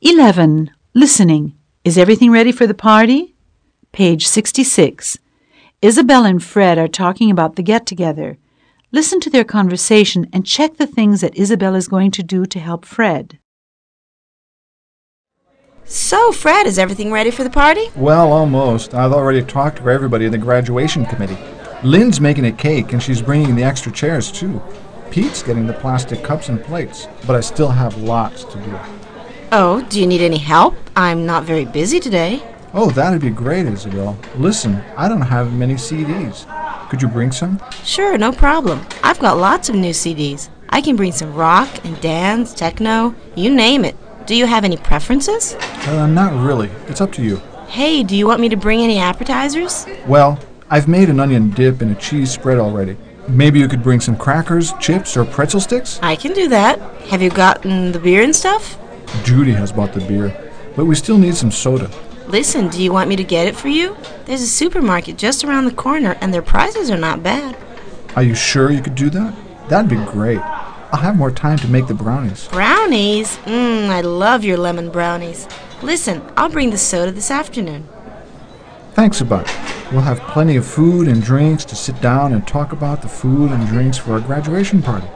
11. Listening. Is everything ready for the party? Page 66. Isabel and Fred are talking about the get together. Listen to their conversation and check the things that Isabel is going to do to help Fred. So, Fred, is everything ready for the party? Well, almost. I've already talked to everybody in the graduation committee. Lynn's making a cake, and she's bringing the extra chairs, too. Pete's getting the plastic cups and plates, but I still have lots to do. Oh, do you need any help? I'm not very busy today. Oh, that'd be great, Isabel. Listen, I don't have many CDs. Could you bring some? Sure, no problem. I've got lots of new CDs. I can bring some rock and dance, techno, you name it. Do you have any preferences? Uh, not really. It's up to you. Hey, do you want me to bring any appetizers? Well, I've made an onion dip and a cheese spread already. Maybe you could bring some crackers, chips, or pretzel sticks? I can do that. Have you gotten the beer and stuff? Judy has bought the beer, but we still need some soda. Listen, do you want me to get it for you? There's a supermarket just around the corner, and their prices are not bad. Are you sure you could do that? That'd be great. I'll have more time to make the brownies. Brownies? Mmm, I love your lemon brownies. Listen, I'll bring the soda this afternoon. Thanks a bunch. We'll have plenty of food and drinks to sit down and talk about the food and drinks for our graduation party.